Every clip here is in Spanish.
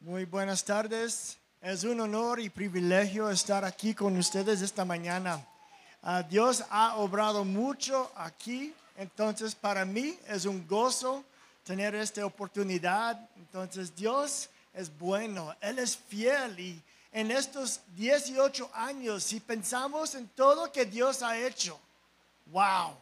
Muy buenas tardes. Es un honor y privilegio estar aquí con ustedes esta mañana. Ah, Dios ha obrado mucho aquí, entonces para mí es un gozo tener esta oportunidad. Entonces Dios es bueno, Él es fiel y en estos 18 años, si pensamos en todo que Dios ha hecho, wow,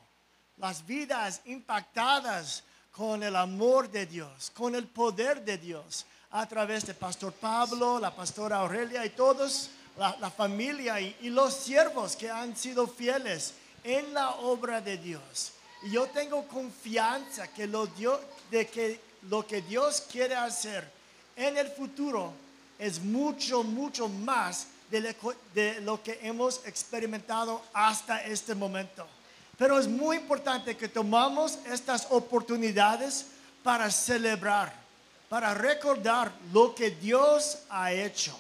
las vidas impactadas con el amor de Dios, con el poder de Dios, a través de Pastor Pablo, la pastora Aurelia y todos, la, familia y, los siervos que han sido fieles en la obra de Dios. Y yo tengo confianza que lo, Dios, de que lo que Dios quiere hacer en el futuro es mucho, mucho más de lo, de lo que hemos experimentado hasta este momento. Pero es muy importante que tomamos estas oportunidades para celebrar, para recordar lo que Dios ha hecho,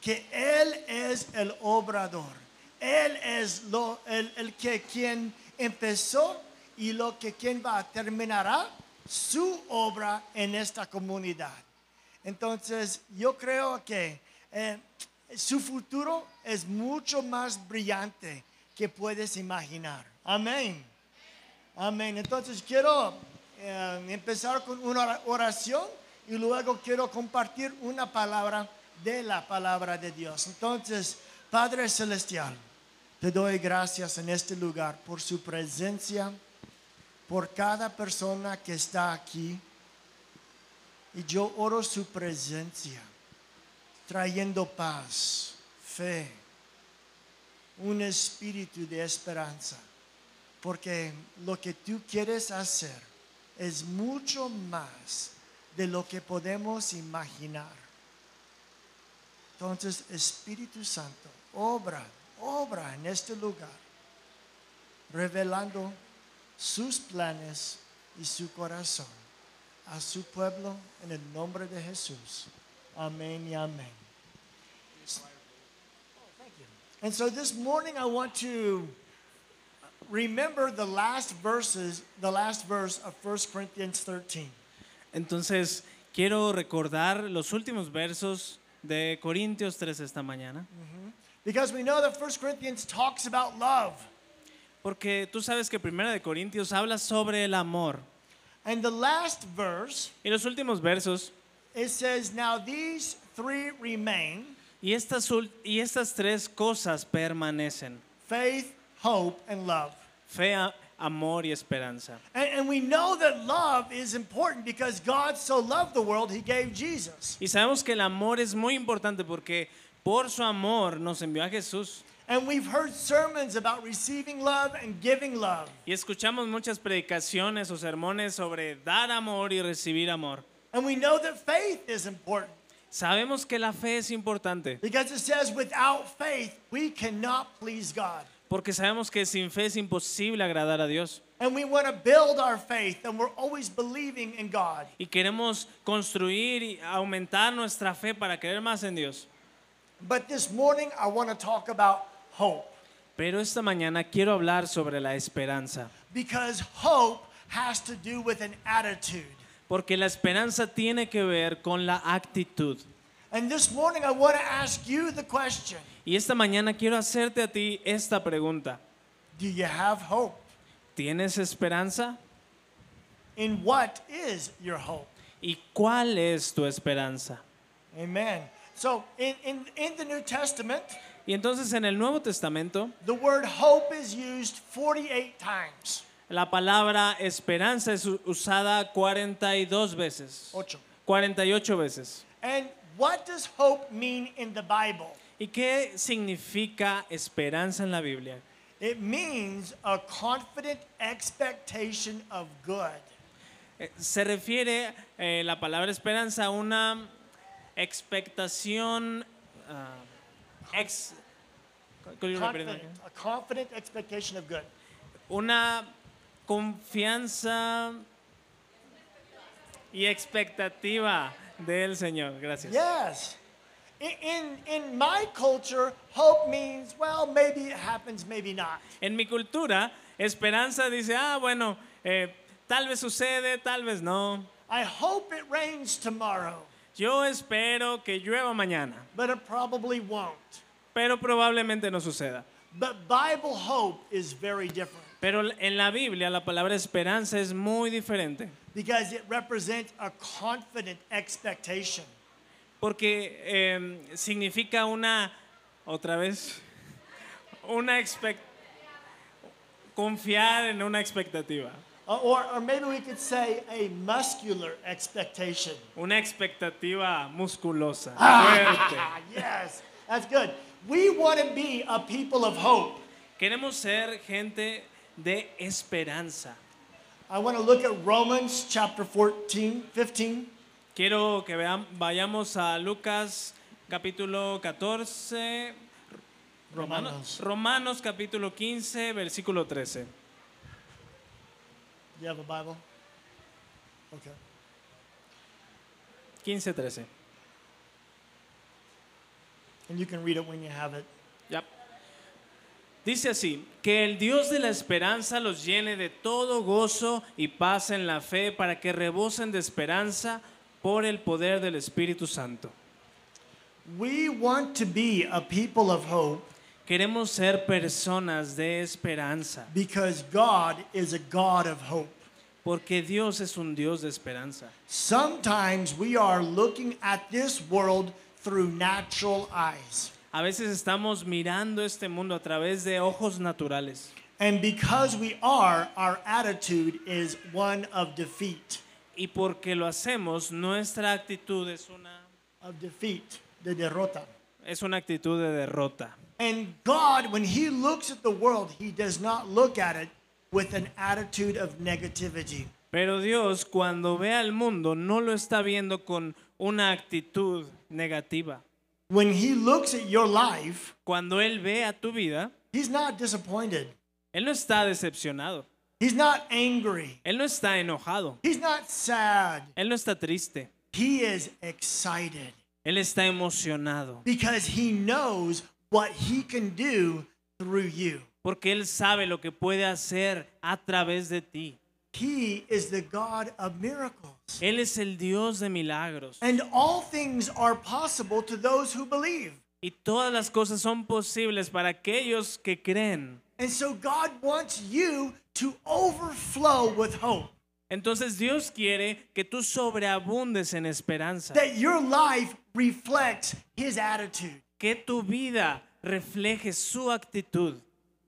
que Él es el obrador, Él es lo, el, que quien empezó y lo que quien va terminará su obra en esta comunidad. Entonces, yo creo que eh, su futuro es mucho más brillante que puedes imaginar. Amén. Amén. Entonces, quiero eh, empezar con una oración y luego quiero compartir una palabra de la palabra de Dios. Entonces, Padre Celestial, te doy gracias en este lugar por su presencia, por cada persona que está aquí. Y yo oro su presencia, trayendo paz, fe, un espíritu de esperanza, porque lo que tú quieres hacer es mucho más de lo que podemos imaginar. Entonces, Espíritu Santo, obra, obra en este lugar, revelando sus planes y su corazón a su pueblo en el nombre de Jesús. Amén y amén. And so this morning I want to remember the last verses, the last verse of 1 Corinthians 13. Entonces, quiero recordar los últimos versos de Corintios 3 esta mañana, Because we know that 1 Corinthians talks about love. porque tú sabes que Primera de Corintios habla sobre el amor. And the last verse, Y los últimos versos, it says, Now these three remain y estas, y estas tres cosas permanecen, faith, hope, and love. fe, amor y esperanza. And, and we know that love is important because God so loved the world, he gave Jesus. Y sabemos que el amor es muy importante porque por su amor nos envió a Jesús. And we've heard sermons about receiving love and giving love. Y escuchamos muchas predicaciones o sermones sobre dar amor y recibir amor. And we know that faith is important Sabemos que la fe es importante because it says without faith, we cannot please God. Porque sabemos que sin fe es imposible agradar a Dios. And we want to build our faith, and we're always believing in God. Y queremos construir y aumentar nuestra fe para creer más en Dios. But this morning, I want to talk about hope Pero esta mañana quiero hablar sobre la esperanza, because hope has to do with an attitude. porque la esperanza tiene que ver con la actitud. And this morning, I want to ask you the question Y esta mañana quiero hacerte a ti esta pregunta. Do you have hope? ¿Tienes esperanza? In what is your hope? ¿Y cuál es tu esperanza? Amen. So, in, in, in the New Testament, Y entonces en el Nuevo Testamento, the word hope is used 48 times. la palabra esperanza es usada 42 veces. Ocho. 48 veces. And what does hope mean in the Bible? ¿Y qué significa esperanza en la Biblia? It means a confident expectation of good. Eh, Se refiere eh, la palabra esperanza a una expectación ah, ex- could you repeat that? Confident, a confident expectation of good. una confianza y expectativa del Señor. Gracias. Yes. In, in, my culture, hope means, well, maybe it happens, maybe not. En mi cultura, esperanza dice, ah, bueno, eh, tal vez sucede, tal vez no. I hope it rains tomorrow. Yo espero que llueva mañana, but it probably won't. pero probablemente no suceda. But Bible hope is very different Pero en la Biblia la palabra esperanza es muy diferente, because it represents a confident expectation. Porque eh, significa una, otra vez, una expect confiar en una expectativa, Uh, or, or maybe we could say a muscular expectation. una expectativa musculosa, fuerte. Ah, yes, that's good. We want to be a people of hope. Queremos ser gente de esperanza. I want to look at Romans chapter 14, 15. Quiero que vean, vayamos a Lucas capítulo 14, Romanos. Romanos capítulo 15, versículo 13. Do you have a Bible? Okay. 15, 13. And you can read it when you have it. Ya. Dice así, que el Dios de la esperanza los llene de todo gozo y paz en la fe para que rebosen de esperanza por el poder del Espíritu Santo. We want to be a people of hope Queremos ser personas de esperanza, because God is a God of hope. porque Dios es un Dios de esperanza. Sometimes we are looking at this world through natural eyes. A veces estamos mirando este mundo a través de ojos naturales. And because we are, our attitude is one of defeat. Y porque lo hacemos, nuestra actitud es una, Of defeat, de derrota. es una actitud de derrota. And God, when He looks at the world, He does not look at it with an attitude of negativity. Pero Dios cuando ve al mundo no lo está viendo con una actitud negativa. When He looks at your life, Cuando Él ve a tu vida, He's not disappointed. Él no está decepcionado. He's not angry. Él no está enojado. He's not sad. Él no está triste. He is excited Él está emocionado. because He knows what He can do through you. Porque Él sabe lo que puede hacer a través de ti. He is the God of miracles. Él es el Dios de milagros. And all things are possible to those who believe. Y todas las cosas son posibles para aquellos que creen. And so God wants you to overflow with hope. Entonces Dios quiere que tú sobreabundes en esperanza. That your life reflects His attitude. Que tu vida refleje su actitud.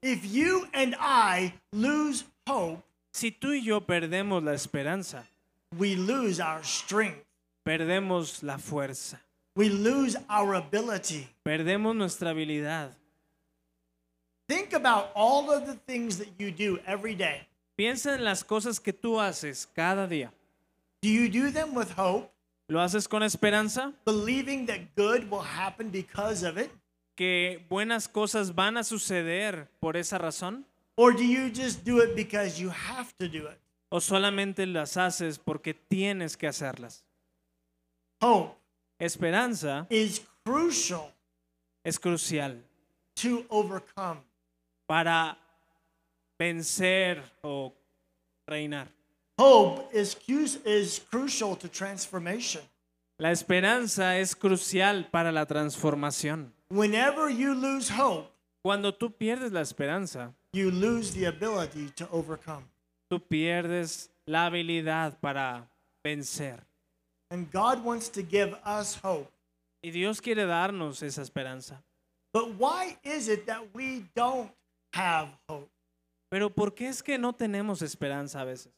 If you and I lose hope, Si tú y yo perdemos la esperanza, we lose our strength. perdemos la fuerza, We lose our ability. perdemos nuestra habilidad. Think about all of the things that you do every day. Piensa en las cosas que tú haces cada día. Do you do them with hope, ¿Lo haces con esperanza? believing that good will happen because of it? ¿Que buenas cosas van a suceder por esa razón? Or do you just do it because you have to do it? ¿O solamente las haces porque tienes que hacerlas? Hope Esperanza is crucial es crucial to overcome. Para vencer o reinar. Hope is, crucial to transformation. La esperanza es crucial para la transformación. Whenever you lose hope, Cuando tú pierdes la esperanza, you lose the ability to overcome. tú pierdes la habilidad para vencer. And God wants to give us hope. Y Dios quiere darnos esa esperanza. But why is it that we don't have hope? Pero ¿por qué es que no tenemos esperanza a veces?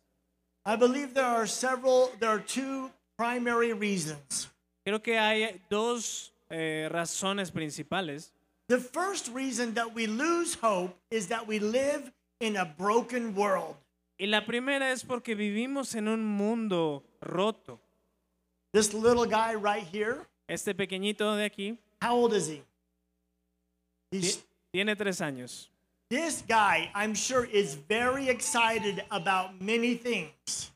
I believe there are several, there are two primary reasons. Creo que hay dos eh, razones principales. The first reason that we lose hope is that we live in a broken world. Y la primera es porque vivimos en un mundo roto. This little guy right here, Este pequeñito de aquí how old is he? He's, tiene tres años. This guy, I'm sure, is very excited about many things.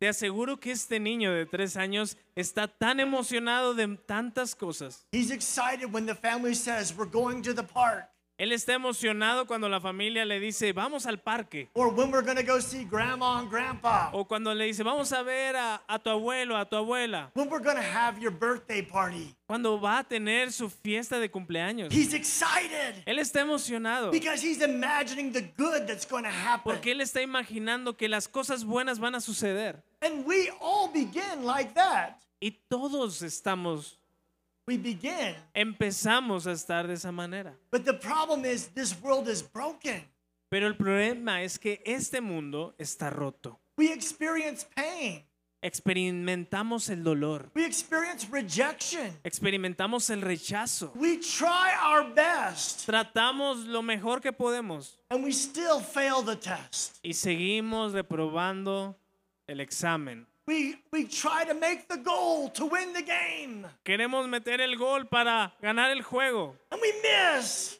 Te aseguro que este niño de tres años está tan emocionado de tantas cosas. He's excited when the family says, We're going to the park. Él está emocionado cuando la familia le dice, vamos al parque. or when we're to go see grandma and grandpa, O cuando le dice, vamos a ver a, a tu abuelo, a tu abuela. when we're to have your birthday party. Cuando va a tener su fiesta de cumpleaños. He's excited Él está emocionado. because he's imagining the good that's to happen. Porque él está imaginando que las cosas buenas van a suceder. And we all begin like that. Y todos estamos, We begin. empezamos a estar de esa manera. But the problem is, this world is broken. Pero el problema es que este mundo está roto. We experience pain. Experimentamos el dolor. We experience rejection. Experimentamos el rechazo. We try our best Tratamos lo mejor que podemos and we still fail the test. y seguimos reprobando el examen. We, we try to make the goal to win the game Queremos meter el gol para ganar el juego, and we miss.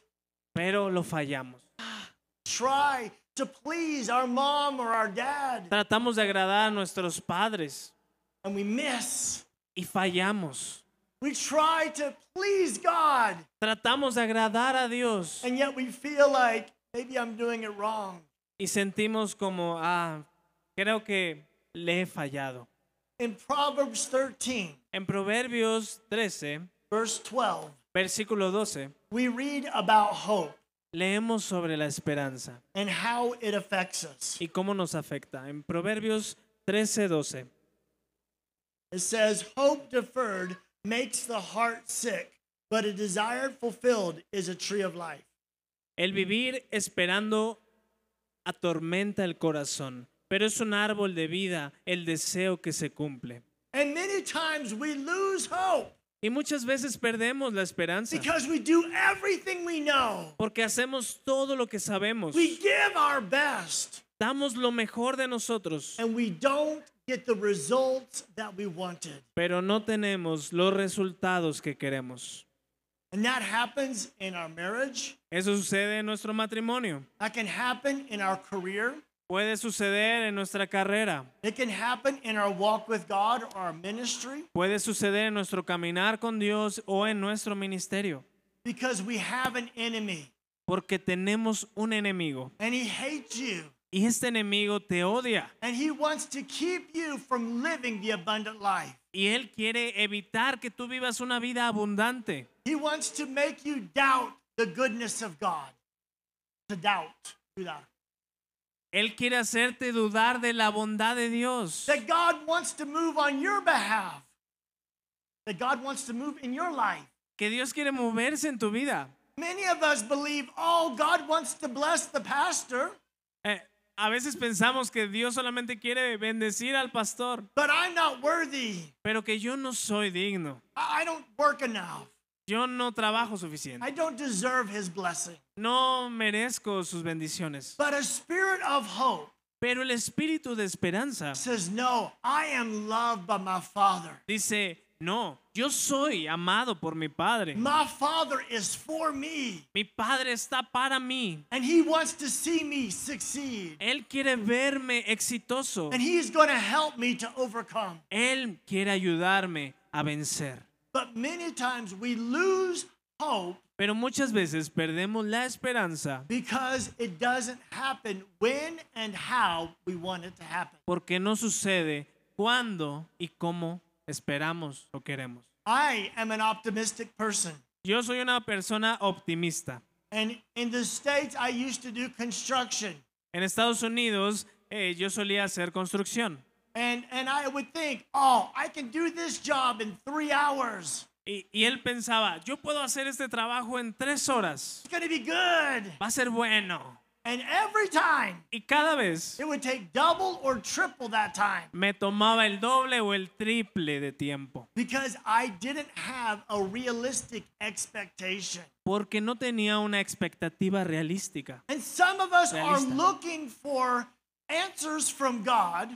pero lo fallamos. Try to please our mom or our dad Tratamos de agradar a nuestros padres and we miss. y fallamos. We try to please God Tratamos de agradar a Dios and yet we feel like maybe I'm doing it wrong. y sentimos como, ah, creo que le he fallado. In Proverbs 13, En Proverbios 13, verse 12, versículo 12, we read about hope leemos sobre la esperanza and how it affects us. y cómo nos afecta. En Proverbios 13, 12. It says, Hope deferred makes the heart sick, but a desire fulfilled is a tree of life. El vivir esperando atormenta el corazón, pero es un árbol de vida el deseo que se cumple. And many times we lose hope Y muchas veces perdemos la esperanza because we do everything we know. porque hacemos todo lo que sabemos, We give our best, damos lo mejor de nosotros, and we don't get the results that we wanted. pero no tenemos los resultados que queremos. And that happens in our marriage, Eso sucede en nuestro matrimonio, that can happen in our career, puede suceder en nuestra carrera, it can happen in our walk with God or our ministry puede suceder en nuestro caminar con Dios o en nuestro ministerio, because we have an enemy porque tenemos un enemigo and he hates you. y este enemigo te odia. And he wants to keep you from living the abundant life. Y Él quiere evitar que tú vivas una vida abundante. He wants to make you doubt the goodness of God. To doubt. Dudar. Él quiere hacerte dudar de la bondad de Dios. That God wants to move on your behalf. That God wants to move in your life. Que Dios quiere moverse en tu vida. Many of us believe, oh, God wants to bless the pastor, Eh, a veces pensamos que Dios solamente quiere bendecir al pastor, but I'm not worthy. pero que yo no soy digno. I I don't work enough. Yo no trabajo suficiente. I don't deserve his blessing. No merezco sus bendiciones. But a spirit of hope Pero el espíritu de esperanza says, no, I am loved by my Father. dice, no, yo soy amado por mi Padre. My Father is for me, Mi Padre está para mí. and He wants to see me succeed. Él quiere verme exitoso. And He's going to help me to overcome. Él quiere ayudarme a vencer. But many times we lose hope Pero muchas veces perdemos la esperanza because it doesn't happen when and how we want it to happen. porque no sucede cuando y cómo esperamos o queremos. I am an optimistic person. Yo soy una persona optimista. And in the States, I used to do construction. En Estados Unidos eh, yo solía hacer construcción And, and I would think, oh, I can do this job in three hours. y, y él pensaba, yo puedo hacer este trabajo en tres horas. It's to be good. Va a ser bueno. And every time, Y cada vez it would take double or triple that time me tomaba el doble o el triple de tiempo because I didn't have a realistic expectation. porque no tenía una expectativa realística. And some of us are looking for answers from God,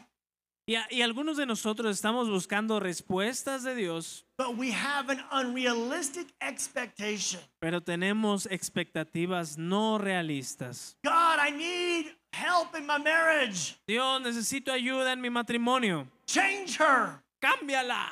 Y, a- y algunos de nosotros estamos buscando respuestas de Dios, but we have an unrealistic expectation. pero tenemos expectativas no realistas. God, I need help in my marriage. Dios, necesito ayuda en mi matrimonio. Change her Cámbiala.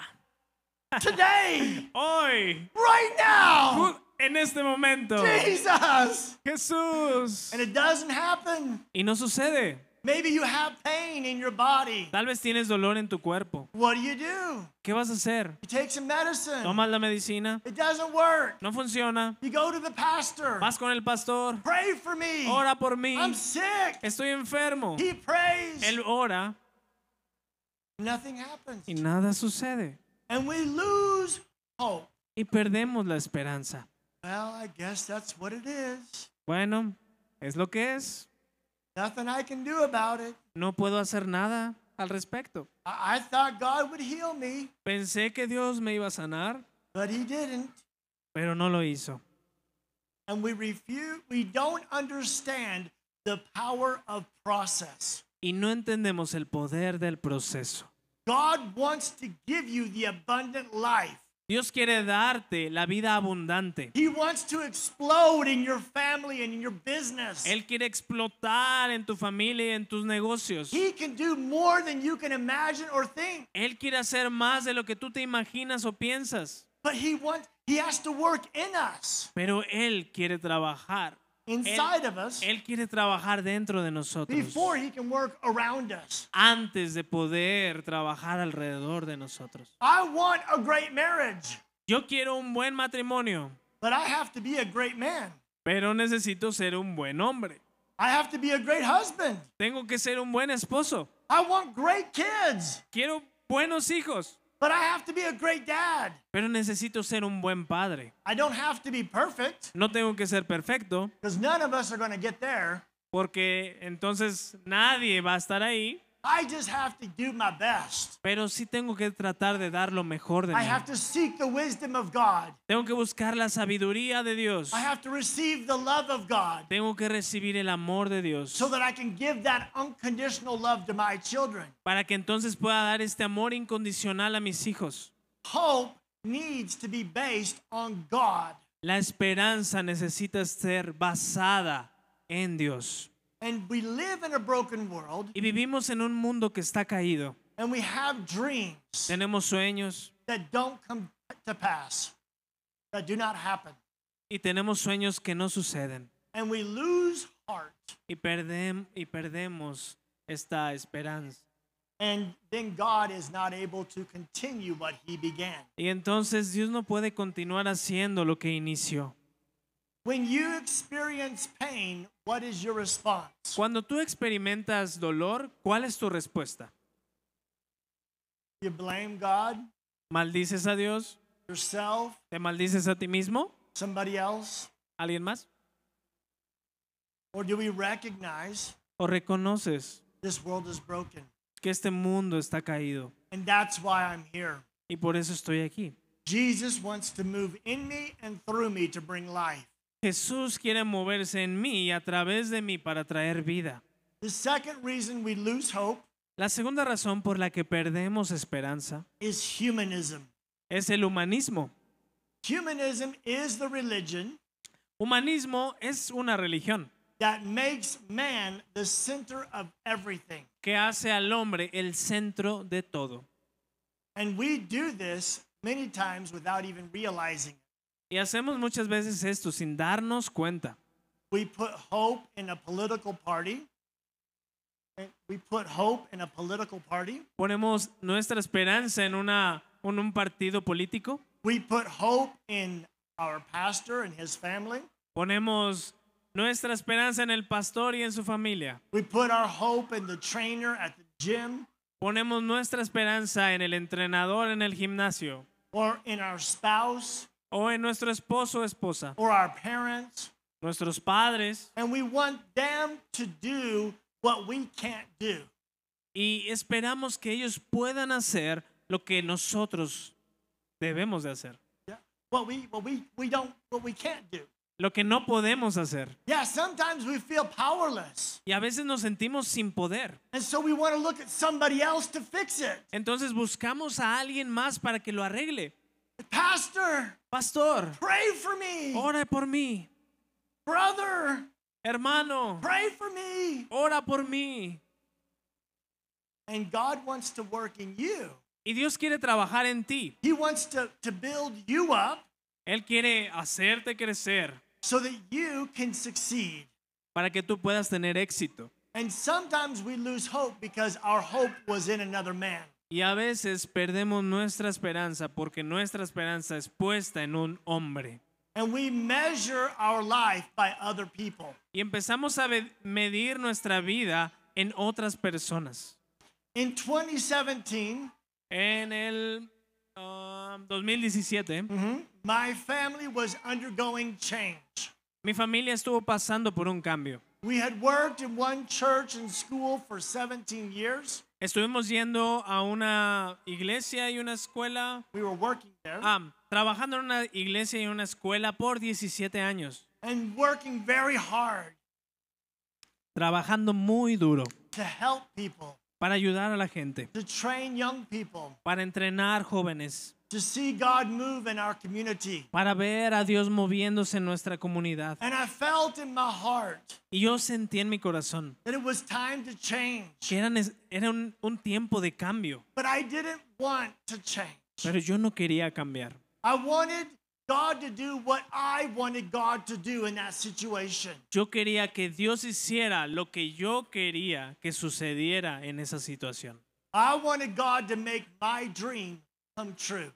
today, Hoy. right now. En este momento. Jesus. Jesús. And it doesn't happen. Y no sucede. Maybe you have pain in your body. Tal vez tienes dolor en tu cuerpo. What do you do? ¿Qué vas a hacer? You take some medicine. ¿Tomas la medicina? It doesn't work. No funciona. You go to the pastor. Vas con el pastor. Pray for me. Ora por mí. I'm sick. Estoy enfermo. He prays. Él ora Nothing happens. y nada sucede. And we lose hope. Y perdemos la esperanza. Well, I guess that's what it is. Bueno, es lo que es. Nothing I can do about it. No puedo hacer nada al respecto. I, I thought God would heal me, Pensé que Dios me iba a sanar, but He didn't. pero no lo hizo. And we refuse, we don't understand the power of process. Y no entendemos el poder del proceso. God wants to give you the abundant life. Dios quiere darte la vida abundante. He wants to explode in your family and in your business. Él quiere explotar en tu familia y en tus negocios. He can do more than you can imagine or think. Él quiere hacer más de lo que tú te imaginas o piensas. But he wants he has to work in us, Pero Él quiere trabajar. Inside of us, Él quiere trabajar dentro de nosotros. before he can work around us. Antes de poder trabajar alrededor de nosotros. I want a great marriage, Yo quiero un buen matrimonio, but I have to be a great man. pero necesito ser un buen hombre. I have to be a great husband. Tengo que ser un buen esposo. I want great kids, Quiero buenos hijos, but I have to be a great dad. pero necesito ser un buen padre. I don't have to be perfect No tengo que ser perfecto, because none of us are going to get there. porque entonces nadie va a estar ahí, I just have to do my best. pero sí tengo que tratar de dar lo mejor de I mí. have to seek the wisdom of God. Tengo que buscar la sabiduría de Dios. I have to receive the love of God Tengo que recibir el amor de Dios so that I can give that unconditional love to my children. para que entonces pueda dar este amor incondicional a mis hijos. Hope needs to be based on God. La esperanza necesita ser basada en Dios. And we live in a broken world Y vivimos en un mundo que está caído. and we have dreams Tenemos sueños that don't come to pass, that do not happen. y tenemos sueños que no suceden. And we lose heart. Y, perdem- y perdemos esta esperanza. And then God is not able to continue what he began. Y entonces Dios no puede continuar haciendo lo que inició. When you experience pain, what is your response? Cuando tú experimentas dolor, ¿cuál es tu respuesta? You blame God, ¿Maldices a Dios? yourself, ¿Te maldices a ti mismo? somebody else? ¿Alguien más? Or do we recognize ¿O reconoces this world is broken? que este mundo está caído? And that's why I'm here. Y por eso estoy aquí. Jesus wants to move in me and through me to bring life. Jesús quiere moverse en mí y a través de mí para traer vida. The second reason we lose hope La segunda razón por la que perdemos esperanza is humanism. es el humanismo. Humanism is the religion Humanismo es una religión that makes man the center of everything. que hace al hombre el centro de todo. And we do this many times without even realizing. Y hacemos muchas veces esto sin darnos cuenta. We put hope in a political party. We put hope in a political party. Ponemos nuestra esperanza en, una, en un partido político. We put hope in our pastor and his family. Ponemos nuestra esperanza en el pastor y en su familia. We put our hope in the trainer at the gym Ponemos nuestra esperanza en el entrenador en el gimnasio or in our spouse o en nuestro esposo o esposa, or our parents. nuestros padres And we want them to do what we can't do. y esperamos que ellos puedan hacer lo que nosotros debemos de hacer, Yeah. What we what we, we don't what we can't do. lo que no podemos hacer. Yeah, sometimes we feel powerless. Y a veces nos sentimos sin poder. And so we want to look at somebody else to fix it. Entonces buscamos a alguien más para que lo arregle. Pastor, Pastor, pray for me. ora por mí. Brother, Hermano, pray for me. ora por mí. And God wants to work in you. Y Dios quiere trabajar en ti. He wants to, to build you up Él quiere hacerte crecer so that you can succeed. para que tú puedas tener éxito. And sometimes we lose hope because our hope was in another man. Y a veces perdemos nuestra esperanza porque nuestra esperanza es puesta en un hombre. And we measure our life by other people. Y empezamos a medir nuestra vida en otras personas. In 2017, En el ah, 2017, my family was undergoing change. mi familia estuvo pasando por un cambio. We had worked in one church and school for 17 years. Estuvimos yendo a una iglesia y una escuela, We were working there. Ah, trabajando en una iglesia y una escuela por 17 años, and working very hard trabajando muy duro to help people, para ayudar a la gente, to train young people, para entrenar jóvenes, to see God move in our community. para ver a Dios moviéndose en nuestra comunidad. And I felt in my heart Y yo sentí en mi corazón that it was time to change. que era, nes- era un, un tiempo de cambio, But I didn't want to change. pero yo no quería cambiar. I wanted God to do what I wanted God to do in that situation. Yo quería que Dios hiciera lo que yo quería que sucediera en esa situación. I wanted God to make my dream come true.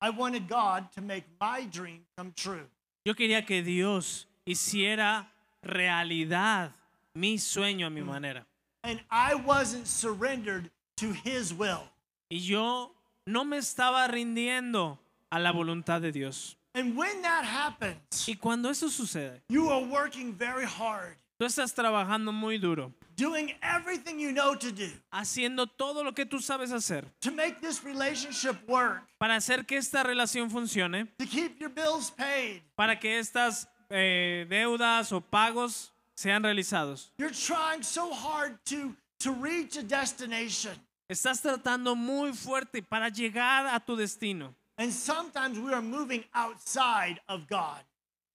I wanted God to make my dream come true. Yo quería que Dios hiciera realidad mi sueño a mi manera. And I wasn't surrendered to His will. Y yo no me estaba rindiendo a la voluntad de Dios. And when that happens, Y cuando eso sucede, you are working very hard, tú estás trabajando muy duro, doing everything you know to do haciendo todo lo que tú sabes hacer to make this relationship work, para hacer que esta relación funcione, to keep your bills paid. para que estas eh, deudas o pagos sean realizados. You're trying so hard to, to reach a destination. Estás tratando muy fuerte para llegar a tu destino. And sometimes we are moving outside of God.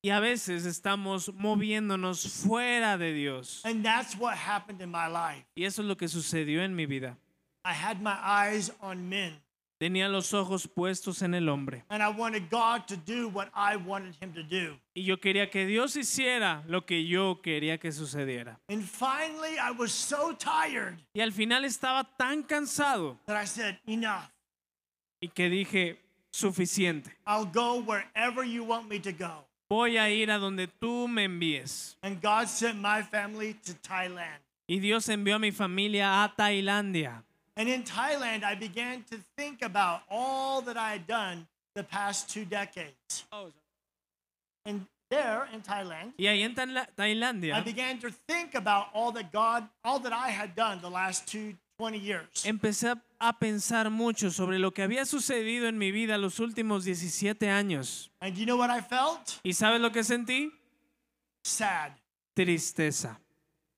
Y a veces estamos moviéndonos fuera de Dios. And that's what happened in my life. Y eso es lo que sucedió en mi vida. I had my eyes on men, Tenía los ojos puestos en el hombre. and I wanted God to do what I wanted Him to do. Y yo quería que Dios hiciera lo que yo quería que sucediera. And finally, I was so tired Y al final estaba tan cansado that I said, Enough. y que dije, suficiente. I'll go wherever you want me to go. Voy a ir a donde tú me envíes. And God sent my family to Thailand. Y Dios envió a mi familia a Tailandia. And in Thailand, I began to think about all that I had done the past two decades. And there in Thailand, Y ahí en Taila- I began to think about all that God, all that I had done the last two, 20 years. empecé a- a pensar mucho sobre lo que había sucedido en mi vida los últimos 17 años. And you know what I felt? ¿Y sabes lo que sentí? Sad, Tristeza,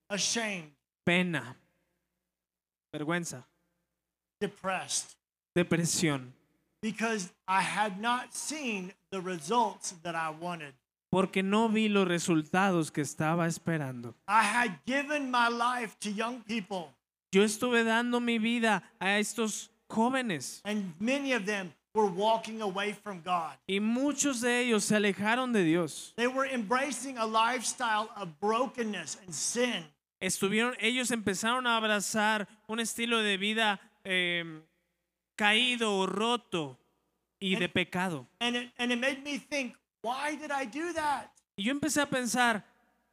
ashamed, pena, vergüenza, depressed, depresión, because I had not seen the results that I wanted. porque no vi los resultados que estaba esperando. I had given my life to young people, Yo estuve dando mi vida a estos jóvenes and many of them were walking away from God. y muchos de ellos se alejaron de Dios. They were embracing a lifestyle of brokenness and sin. Estuvieron, ellos empezaron a abrazar un estilo de vida eh, caído o roto y de pecado. And it, and it made me think, why did I do that? Y yo empecé a pensar,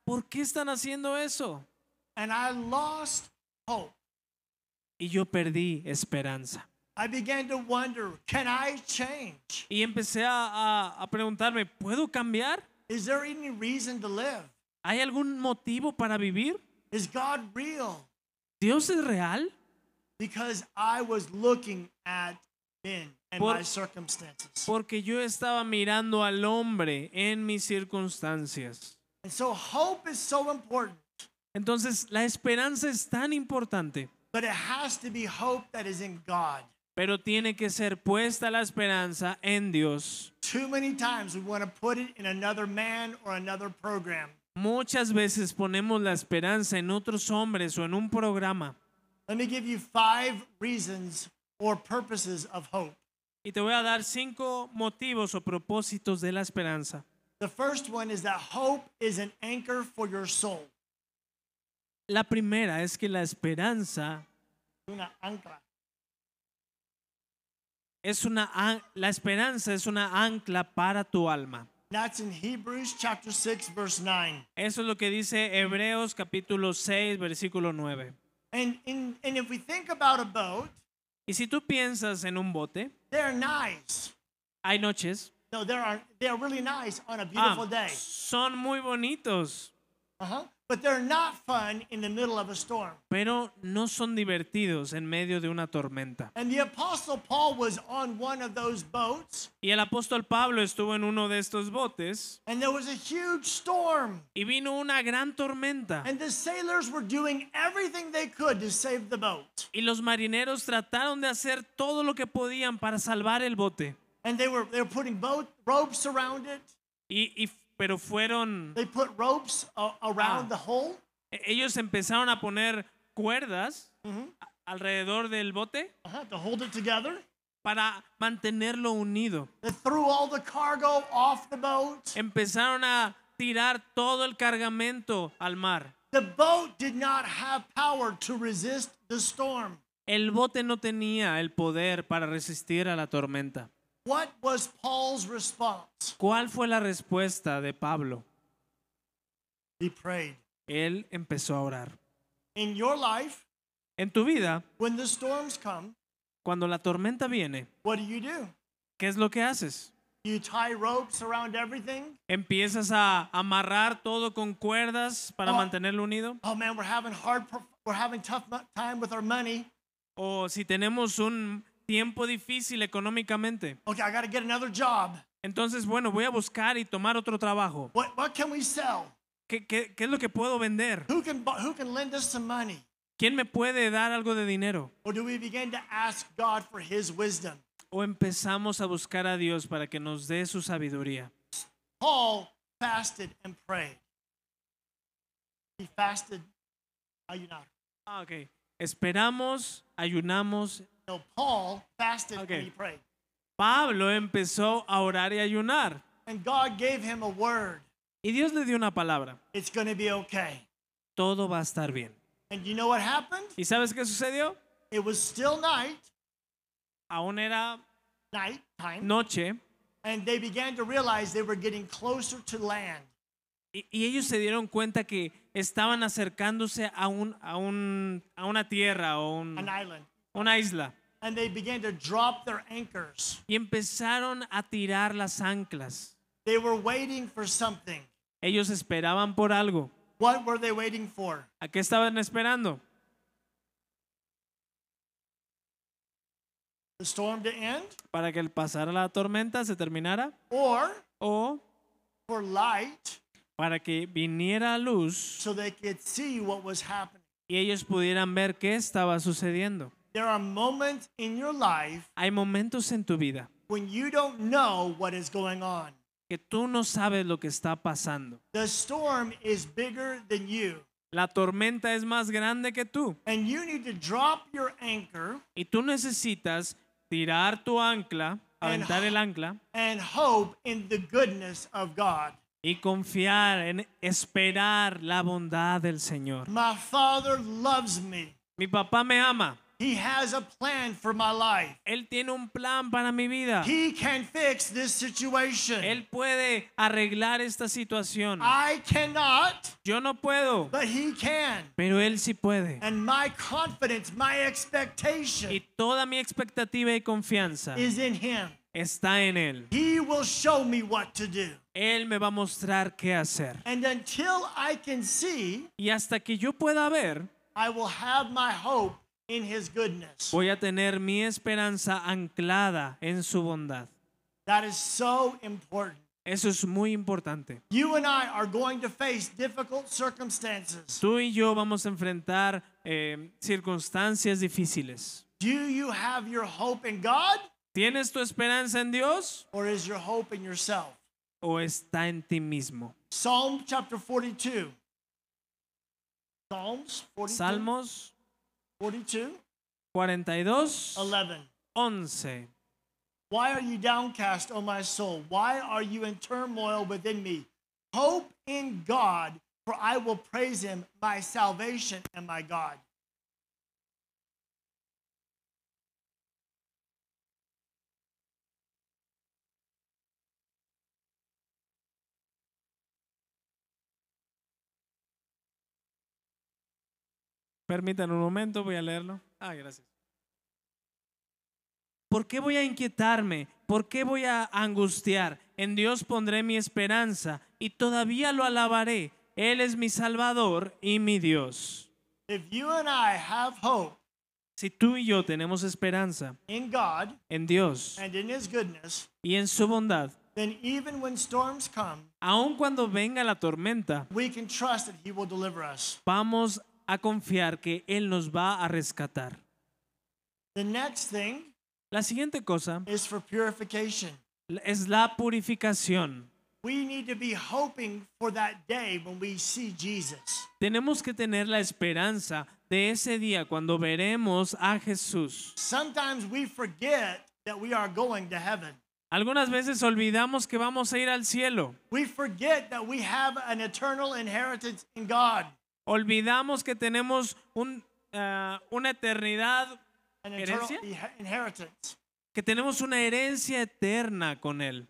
¿por qué están haciendo eso? And I lost hope. Y yo perdí esperanza. I began to wonder, can I change? Y empecé a, a- a preguntarme, ¿puedo cambiar? Is there any reason to live? ¿Hay algún motivo para vivir? Is God real? ¿Dios es real? Because I was looking at men and Por- my circumstances. Porque yo estaba mirando al hombre en mis circunstancias. And so hope is so important, Entonces, la esperanza es tan importante, but it has to be hope that is in God. pero tiene que ser puesta la esperanza en Dios. Too many times we want to put it in another man or another program. Muchas veces ponemos la esperanza en otros hombres o en un programa. Let me give you five reasons or purposes of hope. Y te voy a dar cinco motivos o propósitos de la esperanza. The first one is that hope is an anchor for your soul. La primera es que la esperanza Una ancla. es una la esperanza es una ancla para tu alma. That's in Hebrews chapter 6 verse 9. Eso es lo que dice Hebreos capítulo 6 versículo 9. And in, and if we think about a boat, Y si tú piensas en un bote, they're nice. hay noches, No, they are they're really nice on a ah, beautiful day. son muy bonitos, Uh-huh. But they're not fun in the middle of a storm. pero no son divertidos en medio de una tormenta. And the apostle Paul was on one of those boats, Y el apóstol Pablo estuvo en uno de estos botes and there was a huge storm. y vino una gran tormenta. And the sailors were doing everything they could to save the boat. Y los marineros trataron de hacer todo lo que podían para salvar el bote. And they were they were putting boat ropes around it. Y, y- pero fueron, They put ropes around Ah. the hole. e- ellos empezaron a poner cuerdas a- alrededor del bote uh-huh, to hold it together. para mantenerlo unido. They threw all the cargo off the boat. Empezaron a tirar todo el cargamento al mar. The boat did not have power to resist the storm. El bote no tenía el poder para resistir a la tormenta. What was Paul's response? ¿Cuál fue la respuesta de Pablo? He prayed. Él empezó a orar. In your life, En tu vida, when the storms come, cuando la tormenta viene, what do you do? ¿qué es lo que haces? You tie ropes around everything. Empiezas a amarrar todo con cuerdas para Oh. mantenerlo unido. Oh man, we're having hard, we're having tough time with our money. O si tenemos un tiempo difícil económicamente, Okay, I got to get another job. entonces, bueno, voy a buscar y tomar otro trabajo. What, what can we sell? ¿Qué, qué- qué es lo que puedo vender? Who can, who can lend us some money? ¿Quién me puede dar algo de dinero? Or do we begin to ask God for his wisdom? O empezamos a buscar a Dios para que nos dé su sabiduría. Paul fasted and prayed. He fasted, ayunar. Ah, ok. Esperamos, ayunamos. No, Paul fasted Okay. and he prayed. Pablo empezó a orar y ayunar. And God gave him a word. Y Dios le dio una palabra. It's to be okay. Todo va a estar bien. And you know what happened? ¿Y sabes qué sucedió? It was still night, Aún era night time, noche and they began to realize they were getting closer to land. Y, y ellos se dieron cuenta que estaban acercándose a, un, a, un, a una tierra o un- una isla. And they began to drop their anchors. Y empezaron a tirar las anclas. They were waiting for something. Ellos esperaban por algo. What were they waiting for? ¿A qué estaban esperando? The storm to end ¿Para que el pasara la tormenta se terminara? or ¿O for light para que viniera luz so they could see what was happening? y ellos pudieran ver qué estaba sucediendo? There are moments in your life Hay momentos en tu vida when you don't know what is going on. que tú no sabes lo que está pasando. The storm is bigger than you. La tormenta es más grande que tú And you need to drop your anchor y tú necesitas tirar tu ancla, aventar el ancla and hope in the goodness of God. Y confiar en esperar la bondad del Señor. My Father loves me. Mi papá me ama. He has a plan for my life. Él tiene un plan para mi vida. He can fix this situation. Él puede arreglar esta situación. I cannot, Yo no puedo, but He can. pero Él sí puede. And my confidence, my expectation Y toda mi expectativa y confianza is in Him. Está en Él. He will show me what to do. Él me va a mostrar qué hacer. And until I can see, Y hasta que yo pueda ver, I will have my hope in His goodness. voy a tener mi esperanza anclada en su bondad. That is so important. Eso es muy importante. You and I are going to face difficult circumstances. Tú y yo vamos a enfrentar eh, circunstancias difíciles. Do you have your hope in God ¿Tienes tu esperanza en Dios or is your hope in yourself? o está en ti mismo? Psalm chapter 42. Psalms 42. Salmos 42, 42, 11. 11. Why are you downcast, O my soul? Why are you in turmoil within me? Hope in God, for I will praise him, my salvation and my God. Permítanme un momento, voy a leerlo. Ah, gracias. ¿Por qué voy a inquietarme? ¿Por qué voy a angustiar? En Dios pondré mi esperanza y todavía lo alabaré. Él es mi Salvador y mi Dios. If you and I have hope Si tú y yo tenemos esperanza in God en Dios and in his goodness, y en su bondad, then even when storms come, aun cuando venga la tormenta, we can trust that he will deliver us. vamos a confiar que Él nos va a rescatar. The next thing La siguiente cosa is for purification. es la purificación. We need to be hoping for that day when we see Jesus. Tenemos que tener la esperanza de ese día cuando veremos a Jesús. Sometimes we forget that we are going to heaven. Algunas veces olvidamos que vamos a ir al cielo. We forget that we have an eternal inheritance in God, Olvidamos que tenemos un, ah, una eternidad, an ¿Herencia? que tenemos una herencia eterna con Él.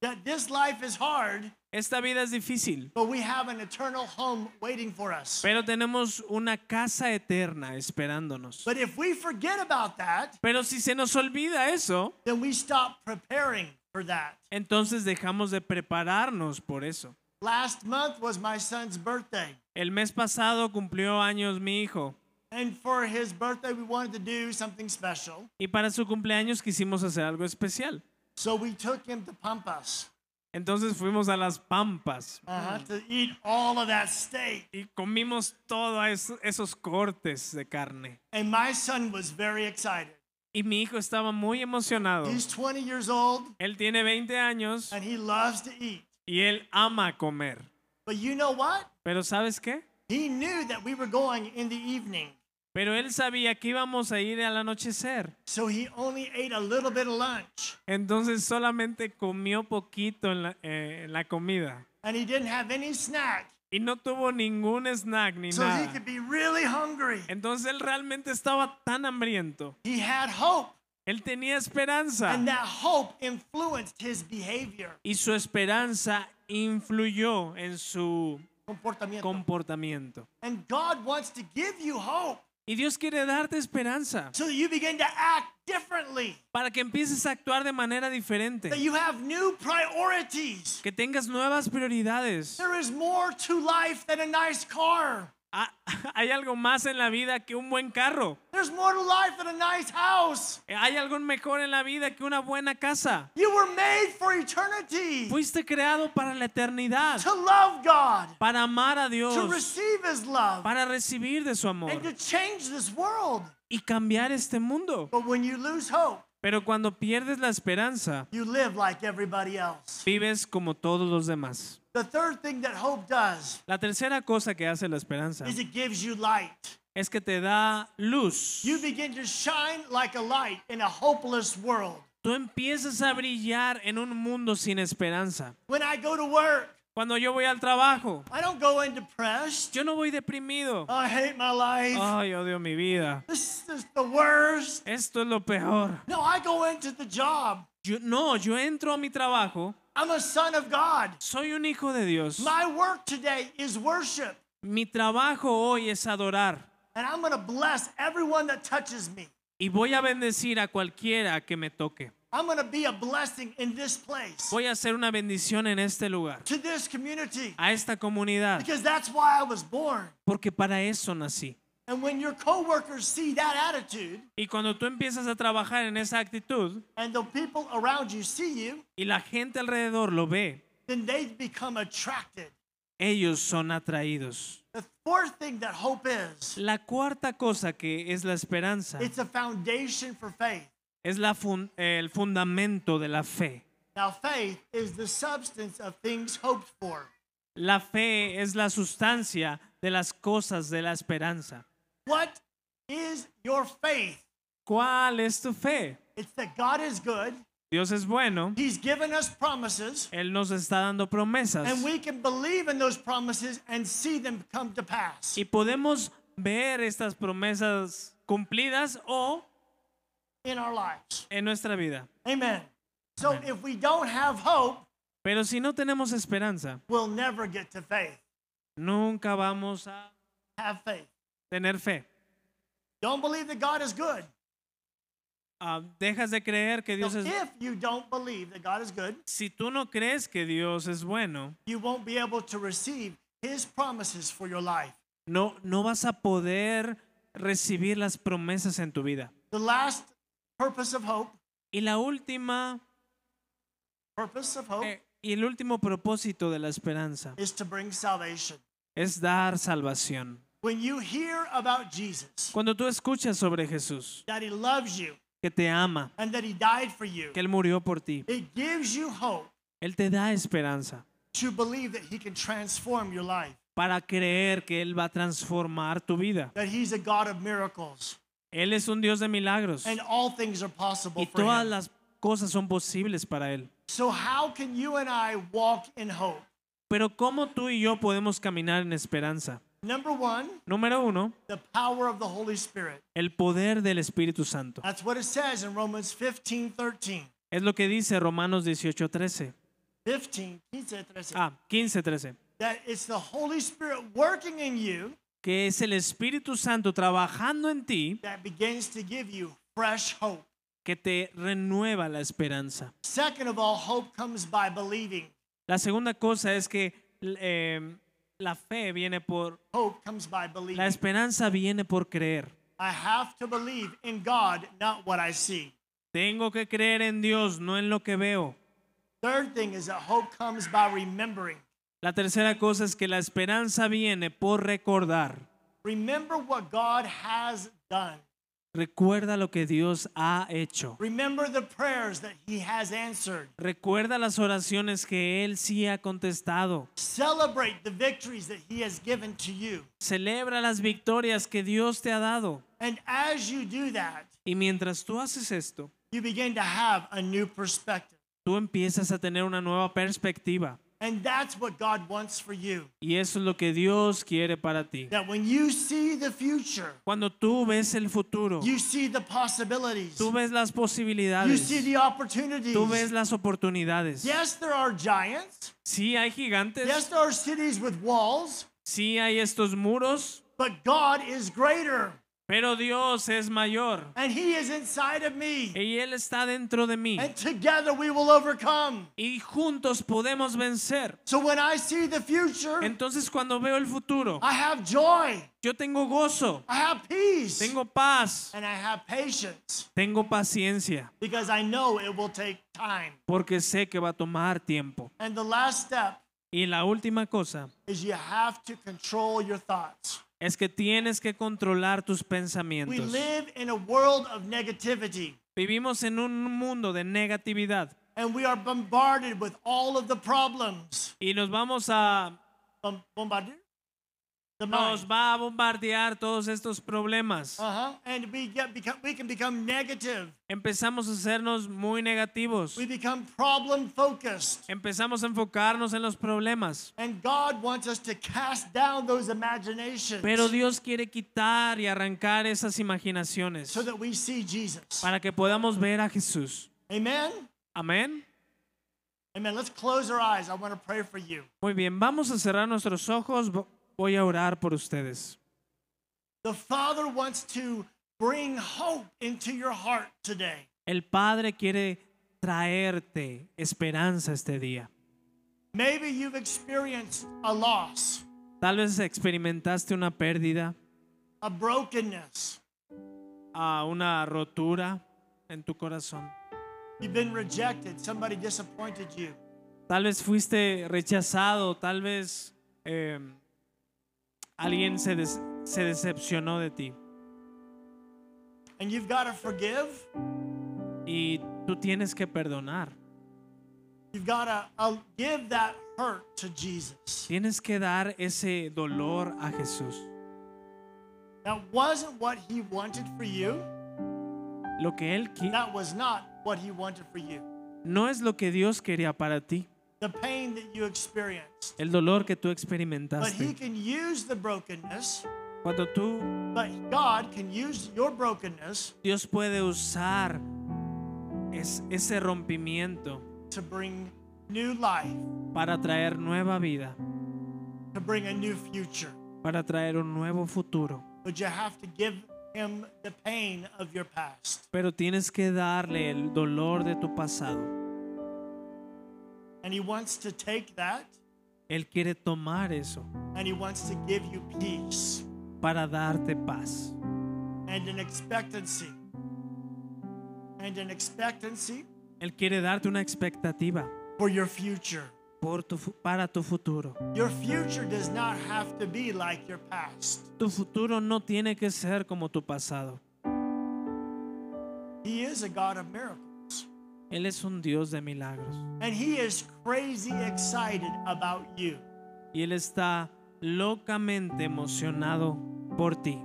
That this life is hard, Esta vida es difícil, but we have an eternal home waiting for us. pero tenemos una casa eterna esperándonos. But if we forget about that, Pero si se nos olvida eso, then we stop preparing for that. entonces dejamos de prepararnos por eso. Last month was my son's birthday. El mes pasado cumplió años mi hijo And for his birthday, we wanted to do something special. y para su cumpleaños quisimos hacer algo especial. So we took him to Pampas Entonces fuimos a las Pampas uh to eat all of that steak. y comimos todos esos cortes de carne. And my son was very excited. Y mi hijo estaba muy emocionado. He's 20 years old Él tiene 20 años and he loves to eat. Y él ama comer. But you know what? Pero ¿sabes qué? He knew that we were going in the evening. Pero él sabía que íbamos a ir al anochecer. So he only ate a little bit of lunch. Entonces solamente comió poquito en la, eh, en la comida. And he didn't have any snack. Y no tuvo ningún snack ni So he nada. could be really hungry. Entonces él realmente estaba tan hambriento. He had hope. Él tenía esperanza. And that hope influenced his behavior, Y su esperanza influyó en su comportamiento. comportamiento. And God wants to give you hope Y Dios quiere darte esperanza so that you begin to act differently, para que empieces a actuar de manera that diferente. you have new priorities. Que tengas nuevas prioridades. There is more to life than a nice car. Hay algo más en la vida que un buen carro. There's more to life than a nice house. Hay algo mejor en la vida que una buena casa. You were made for eternity Fuiste creado para la eternidad, to love God, para amar a to Dios, receive His love, para recibir de su amor and to change this world. y cambiar este mundo. But when you lose hope, Pero cuando pierdes la esperanza, you live like everybody else. vives como todos los demás. The third thing that hope does La tercera cosa que hace la esperanza is it gives you light. es que te da luz. You begin to shine like a light in a hopeless world. Tú empiezas a brillar en un mundo sin esperanza. When I go to work, Cuando yo voy al trabajo, I don't go in depressed. yo no voy deprimido. I hate my life. Ay, odio mi vida. This is the worst. Esto es lo peor. No, I go into the job. Yo, no, yo entro a mi trabajo, I'm a son of God. soy un hijo de Dios. My work today is worship. Mi trabajo hoy es adorar And I'm going to bless everyone that touches me. y voy a bendecir a cualquiera que me toque. I'm going to be a blessing in this place, Voy a hacer una bendición en este lugar, to this community, a esta comunidad, because that's why I was born. porque para eso nací. And when your coworkers see that attitude, Y cuando tú empiezas a trabajar en esa actitud and the people around you see you, y la gente alrededor lo ve, then they become attracted. ellos son atraídos. The fourth thing that hope is, La cuarta cosa que es la esperanza it's a foundation for faith. es la fun- el fundamento de la fe. Now, faith is the substance of things hoped for. La fe es la sustancia de las cosas de la esperanza. What is your faith? ¿Cuál es tu fe? It's that God is good, Dios es bueno, He's given us promises, Él nos está dando promesas and we can believe in those promises and see them come to pass. y podemos ver estas promesas cumplidas o in our lives. en nuestra vida. Amen. So if we don't have hope, Pero si no tenemos esperanza, we'll never get to faith. nunca vamos a Have faith. Tener fe. Don't believe that God is good. Ah, dejas de creer que So Dios es... if you don't believe that God is good, Si tú no crees que Dios es bueno, you won't be able to receive his promises for your life. no, no vas a poder recibir las promesas en tu vida. The last purpose of hope, Y la última, purpose of hope eh, y el último propósito de la esperanza is to bring salvation. es dar salvación. When you hear about Jesus, Cuando tú escuchas sobre Jesús, that he loves you que te ama, and that he died for you, que Él murió por ti, it gives you hope Él te da esperanza to believe that he can transform your life, para creer que Él va a transformar tu vida. that he's a God of miracles, Él es un Dios de milagros and all things are possible y for todas him. las cosas son posibles para Él. So how can you and I walk in hope? Pero ¿cómo tú y yo podemos caminar en esperanza? Number one, Número uno, the power of the Holy Spirit. el poder del Espíritu Santo. That's what it says in Romans 15, 13. Es lo que dice Romanos 18:13. 15, 15, 13. Ah, 15:13. That it's the Holy Spirit working in you Que es el Espíritu Santo trabajando en ti that begins to give you fresh hope. que te renueva la esperanza. Second of all, hope comes by believing. La segunda cosa es que eh, la fe viene por, Hope comes by believing. la esperanza viene por creer. I have to believe in God, not what I see. Tengo que creer en Dios, no en lo que veo. Third thing is that hope comes by remembering. La tercera cosa es que la esperanza viene por recordar. Remember what God has done. Recuerda lo que Dios ha hecho. Remember the prayers that He has answered. Recuerda las oraciones que Él sí ha contestado. Celebrate the victories that He has given to you. Celebra las victorias que Dios te ha dado. And as you do that, Y mientras tú haces esto, you begin to have a new perspective. tú empiezas a tener una nueva perspectiva. And that's what God wants for you. Y eso es lo que Dios quiere para ti. That when you see the future, Cuando tú ves el futuro, you see the possibilities, tú ves las you posibilidades, see the opportunities. tú ves las oportunidades. Yes, there are giants. Sí hay gigantes, Yes, there are cities with walls, sí hay estos muros, but God is greater. Pero Dios es mayor. And He is inside of me. Y Él está dentro de mí. And together we will overcome. Y juntos podemos vencer. So when I see the future, Entonces cuando veo el futuro, I have joy, yo tengo gozo, I have peace, tengo paz, and I have patience tengo paciencia, because I know it will take time. porque sé que va a tomar tiempo. And the last step Y la última cosa is you have to control your thoughts. Es que tienes que controlar tus We pensamientos. live in a world of negativity, Vivimos en un mundo de negatividad and we are bombarded with all of the problems. y nos vamos a Bom- Bombarded? The nos va a bombardear todos estos problemas. Uh-huh. And we get become we can become negative. Empezamos a hacernos muy negativos. We become problem focused. Empezamos a enfocarnos en los problemas. And God wants us to cast down those imaginations Pero Dios quiere quitar y arrancar esas imaginaciones so that we see Jesus. para que podamos ver a Jesús. Amen. Amén. Amen. Let's close our eyes. I want to pray for you. Muy bien, vamos a cerrar nuestros ojos. Vo- Voy a orar por ustedes. The Father wants to bring hope into your heart today. El Padre quiere traerte esperanza este día. Maybe you've experienced a loss, Tal vez experimentaste una pérdida, a brokenness. a una rotura en tu corazón. You've been rejected. Somebody disappointed you. Tal vez fuiste rechazado, tal vez eh, alguien se, des- se decepcionó de ti. And you've got to forgive. Y tú tienes que perdonar. You've got to uh, give that hurt to Jesus. Tienes que dar ese dolor a Jesús. That wasn't what He wanted for you. Lo que Él That was not what He wanted for you. no es lo que Dios quería para ti, the pain that you experienced. el dolor que tú But He experimentaste. can use the brokenness, Cuando tú, but God can use your brokenness Dios puede usar es- ese rompimiento to bring new life, para traer nueva vida, to bring a new future. para traer un nuevo futuro. But you have to give Him the pain of your past. Pero tienes que darle el dolor de tu pasado. And He wants to take that Él quiere tomar eso and He wants to give you peace para darte paz and an expectancy. And an expectancy Él quiere darte una expectativa for your future. por tu para tu futuro. Your future does not have to be like your past. Tu futuro no tiene que ser como tu pasado. He is a God of miracles. Él es un Dios de milagros And He is crazy excited about you. y Él está locamente emocionado por ti.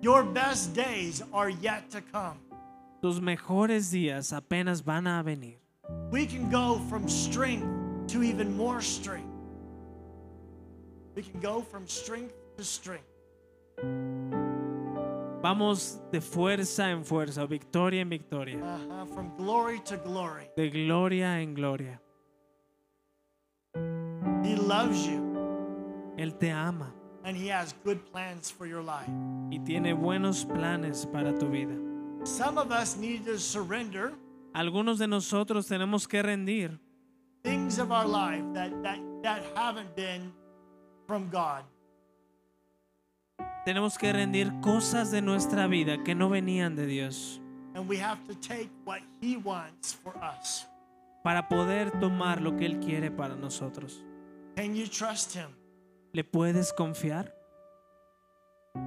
Your best days are yet to come. Tus mejores días apenas van a venir. We can go from strength to even more strength. We can go from strength to strength. Vamos de fuerza en fuerza, victoria en victoria, Uh-huh, From glory to glory. de gloria en gloria. He loves you Él te ama and He has good plans for your life. y tiene buenos planes para tu vida. Some of us need to surrender Algunos de nosotros tenemos que rendir things of our life that, that, that haven't been from God. Tenemos que rendir cosas de nuestra vida que no venían de Dios And we have to take what He wants for us. para poder tomar lo que Él quiere para nosotros. Can you trust Him? ¿Le puedes confiar?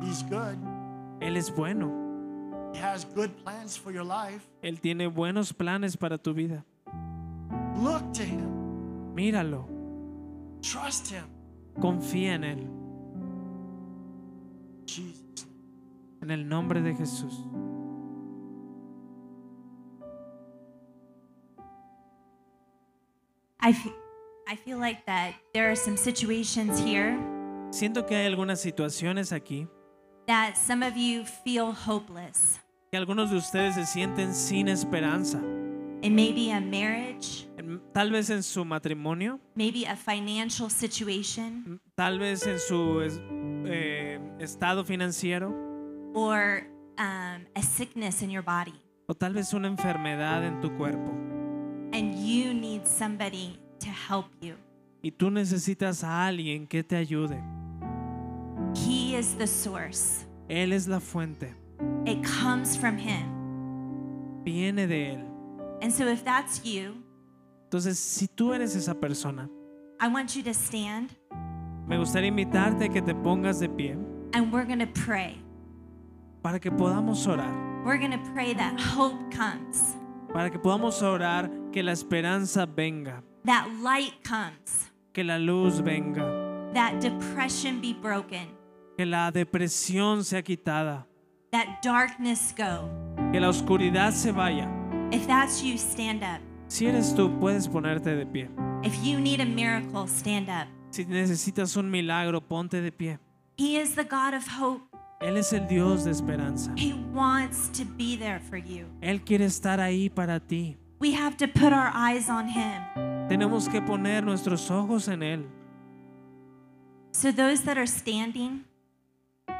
He's good. Él es bueno. He has good plans for your life. Él tiene buenos planes para tu vida. Look to Him. Míralo. Trust Him. Confía en Él. En el nombre de Jesús. I fe- I feel like that there are some situations here Siento que hay algunas situaciones aquí that some of you feel hopeless. que algunos de ustedes se sienten sin esperanza. It may be a marriage, Tal vez en su matrimonio, maybe a financial situation, tal vez en su eh, estado financiero or um, a sickness in your body. o tal vez una enfermedad en tu cuerpo. And you need somebody to help you. Y tú necesitas a alguien que te ayude. He is the source, Él es la fuente. it comes from Him. Viene de Él. And so, if that's you, Entonces, si tú eres esa persona, I want you to stand me gustaría invitarte a que te pongas de pie and we're going to pray. para que podamos orar. We're going to pray that hope comes, Para que podamos orar que la esperanza venga, that light comes, que la luz venga, that depression be broken, que la depresión sea quitada, that darkness go. que la oscuridad se vaya. If that's you, stand up. Si eres tú, puedes ponerte de pie. If you need a miracle, stand up. Si necesitas un milagro, ponte de pie. He is the God of hope. Él es el Dios de esperanza. He wants to be there for you. Él quiere estar ahí para ti. We have to put our eyes on Him. Tenemos que poner nuestros ojos en Él. So, those that are standing,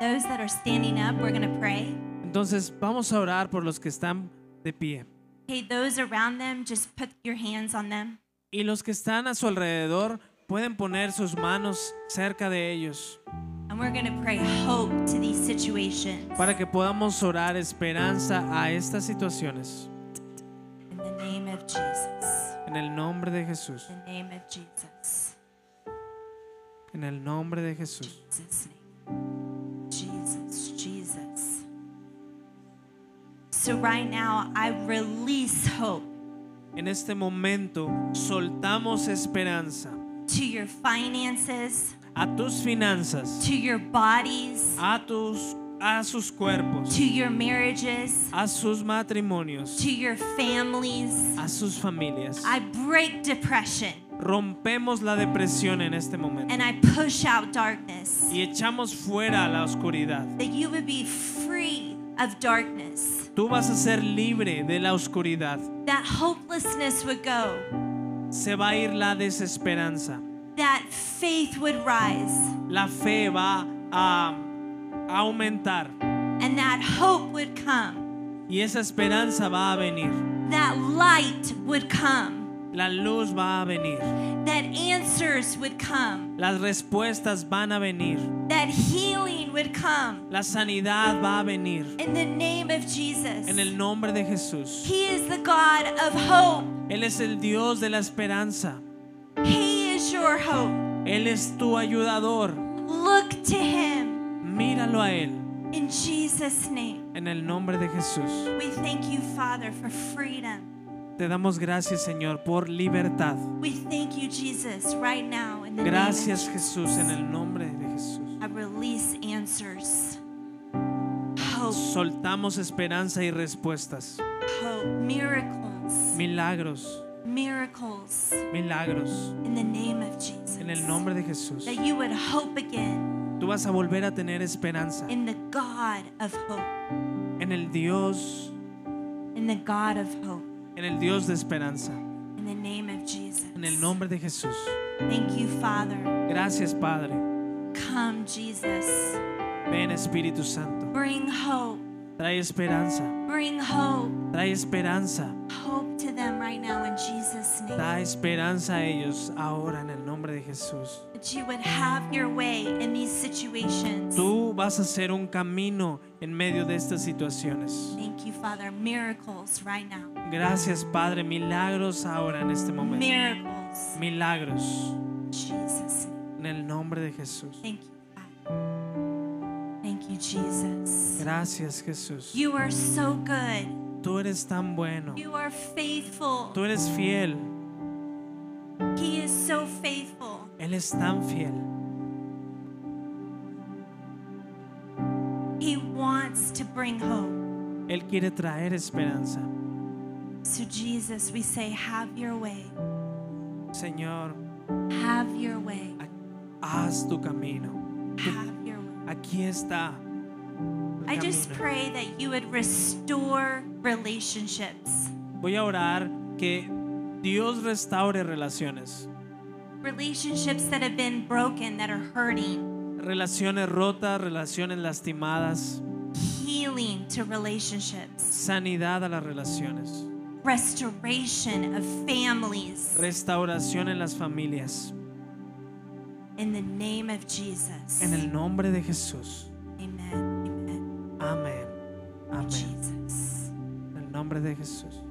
those that are standing up, we're going to pray. Entonces vamos a orar por los que están de pie. Okay, those around them, just put your hands on them. Y los que están a su alrededor pueden poner sus manos cerca de ellos And we're going to pray hope to these situations. para que podamos orar esperanza a estas situaciones. In the name of Jesus. En el nombre de Jesús. In the name of Jesus. En el nombre de Jesús. Jesus' name. Jesus, Jesus. So, right now, I release hope En este momento soltamos esperanza to your finances, a tus finanzas, to your bodies, a tus a sus cuerpos, to your marriages, a sus matrimonios, to your families. a sus familias. I break depression Rompemos la depresión en este momento and I push out darkness. y echamos fuera la oscuridad. That you would be free of darkness. Tú vas a ser libre de la oscuridad. That hopelessness would go. Se va a ir la desesperanza. That faith would rise. La fe va a aumentar And that hope would come. y esa esperanza va a venir. That light would come. La luz va a venir. That answers would come. Las respuestas van a venir. That healing would come. La sanidad va a venir. In the name of Jesus. En el nombre de Jesús. He is the God of hope. Él es el Dios de la esperanza. He is your hope. Él es tu ayudador. Look to him. Míralo a Él. In Jesus' name. En el nombre de Jesús. We thank you, Father, for freedom. Te damos gracias, Señor, por libertad. We thank you, Jesus, right now. In the Gracias, name of Jesús, en el nombre de Jesús. I release answers. Hope, Soltamos esperanza y respuestas. hope, miracles, Milagros, miracles. milagros. In the name of Jesus. En el nombre de Jesús. That you would hope again Tú vas a volver a tener esperanza in the God of hope. en el Dios, In the God of hope. en el Dios de esperanza. In the name of Jesus. En el nombre de Jesús. Thank you, Father. Gracias, Padre. Come, Jesus. Ven, Espíritu Santo. Bring hope. Trae esperanza. Bring hope. Trae esperanza. Hope to them right now in Jesus' name. Da esperanza a ellos ahora en el nombre de Jesús. That you would have your way in these situations. Tú vas a hacer un camino en medio de estas situaciones. Thank you, Father. Miracles right now. Gracias, Padre. Milagros ahora en este momento. Miracles. Milagros Jesus' en el nombre de Jesús. Thank you, Father. Thank you, Jesus. Gracias, Jesús. You are so good. Tú eres tan bueno. You are faithful. Tú eres fiel. He is so faithful. Él es tan fiel. He wants to bring hope. Él quiere traer esperanza. So, Jesus, we say, have your way. Señor, Have your way. haz tu camino. Have. Aquí está. I just pray that you would restore relationships. Voy a orar que Dios restaure relaciones. Relationships that have been broken, that are hurting. Relaciones rotas, relaciones lastimadas. Healing to relationships. Sanidad a las relaciones. Restoration of families. Restauración en las familias. In the name of Jesus. En el nombre de Jesús. Amen. Amen. Amén. Amén. En el nombre de Jesús.